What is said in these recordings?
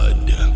blood.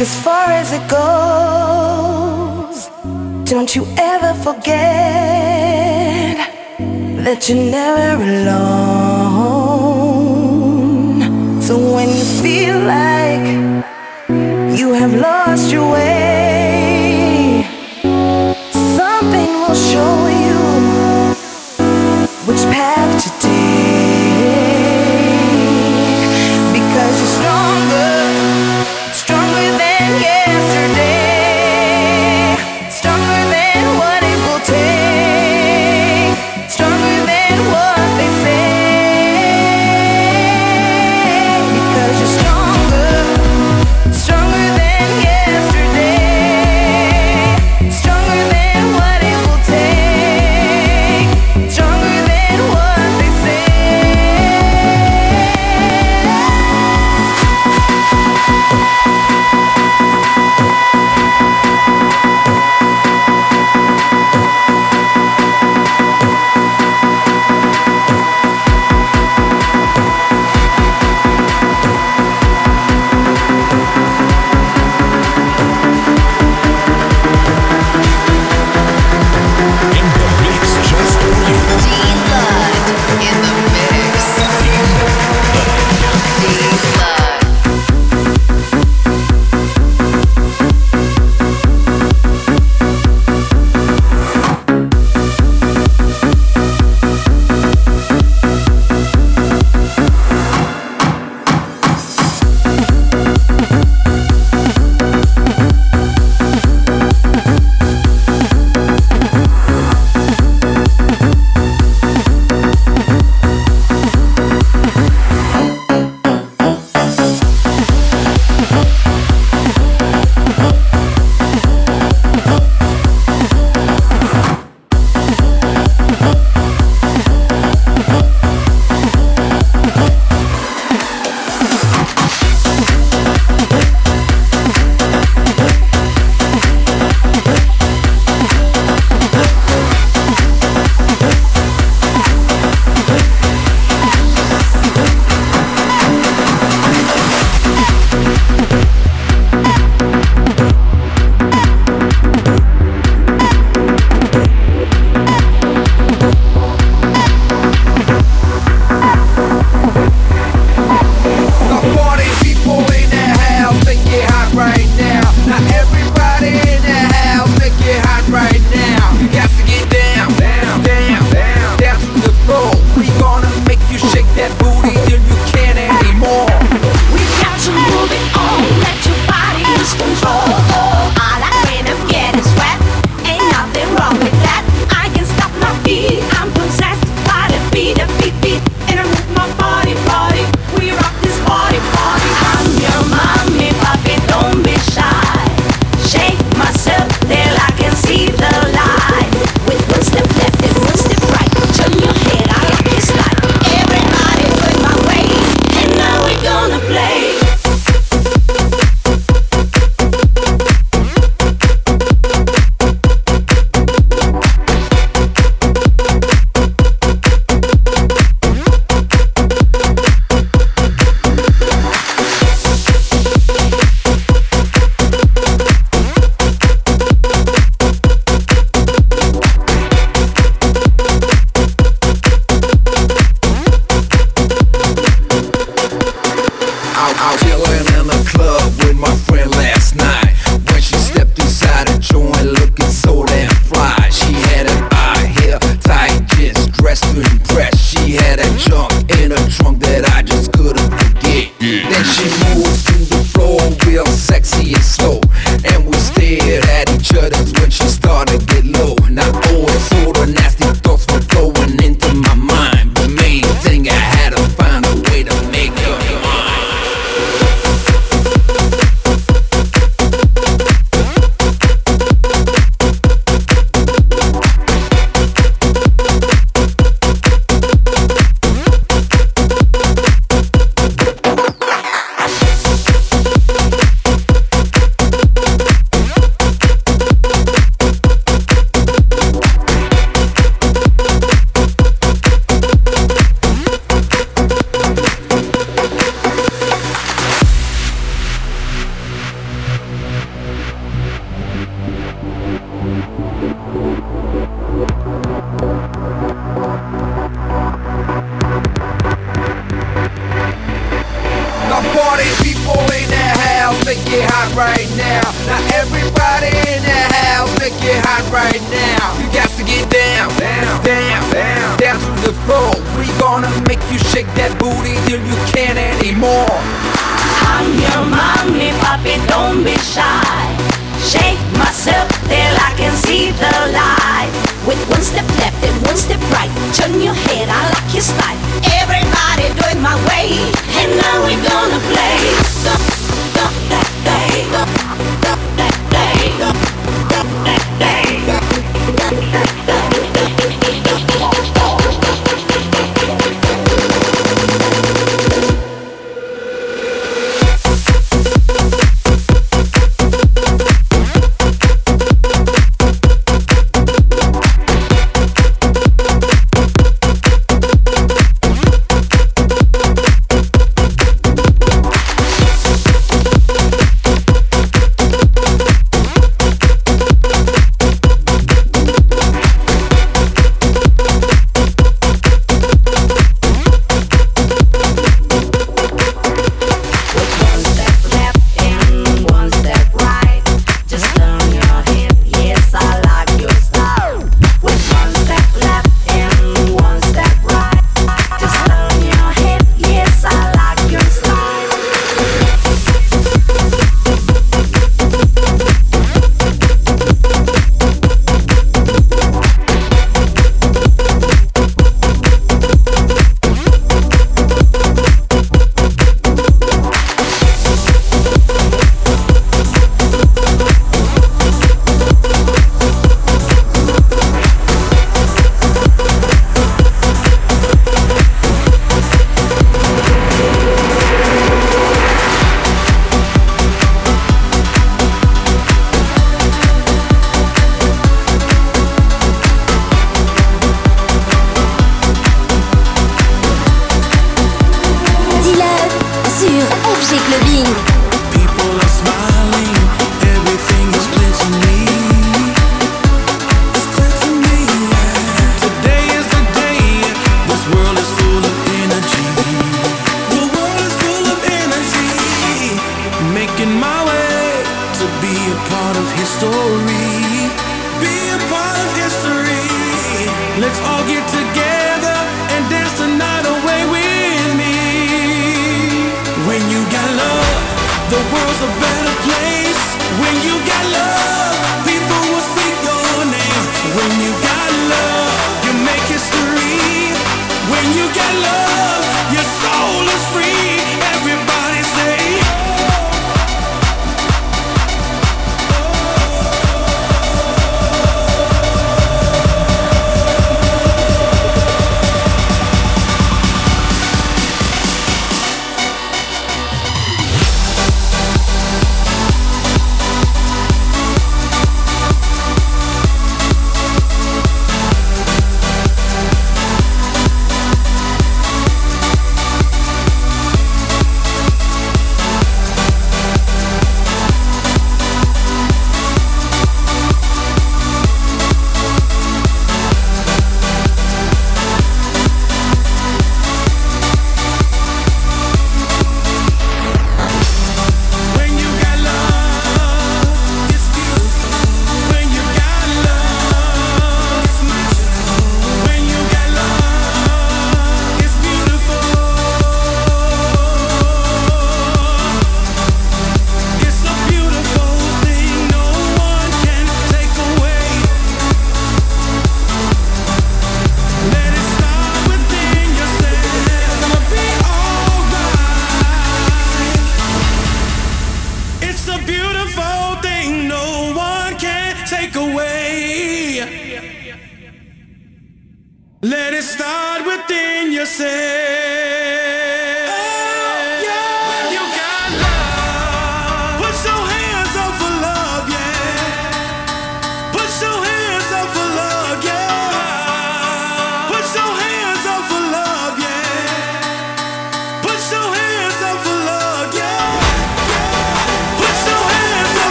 As far as it goes. Don't you ever forget that you're never alone. So when you feel like